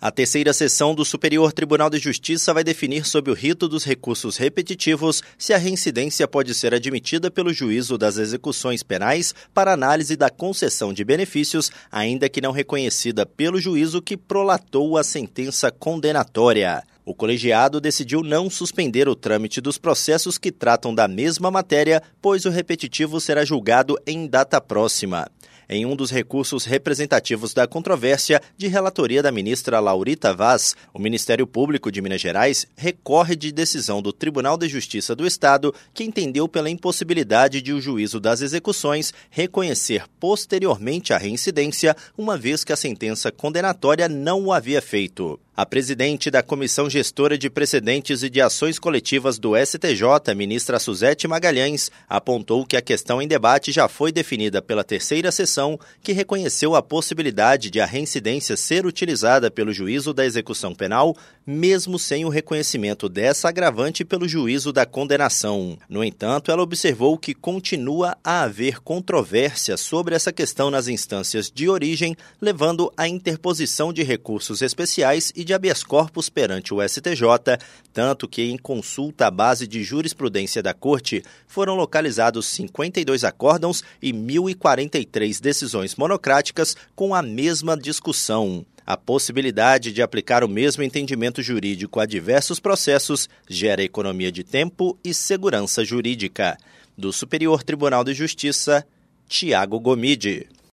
A terceira sessão do Superior Tribunal de Justiça vai definir sob o rito dos recursos repetitivos se a reincidência pode ser admitida pelo juízo das execuções penais para análise da concessão de benefícios, ainda que não reconhecida pelo juízo que prolatou a sentença condenatória. O colegiado decidiu não suspender o trâmite dos processos que tratam da mesma matéria, pois o repetitivo será julgado em data próxima em um dos recursos representativos da controvérsia de relatoria da ministra Laurita Vaz, o Ministério Público de Minas Gerais recorre de decisão do Tribunal de Justiça do Estado, que entendeu pela impossibilidade de o juízo das execuções reconhecer posteriormente a reincidência, uma vez que a sentença condenatória não o havia feito. A presidente da Comissão Gestora de Precedentes e de Ações Coletivas do STJ, ministra Suzete Magalhães, apontou que a questão em debate já foi definida pela terceira sessão, que reconheceu a possibilidade de a reincidência ser utilizada pelo juízo da execução penal, mesmo sem o reconhecimento dessa agravante pelo juízo da condenação. No entanto, ela observou que continua a haver controvérsia sobre essa questão nas instâncias de origem, levando à interposição de recursos especiais e de habeas corpus perante o STJ, tanto que, em consulta à base de jurisprudência da Corte, foram localizados 52 acórdãos e 1.043 decisões monocráticas com a mesma discussão. A possibilidade de aplicar o mesmo entendimento jurídico a diversos processos gera economia de tempo e segurança jurídica. Do Superior Tribunal de Justiça, Tiago Gomide.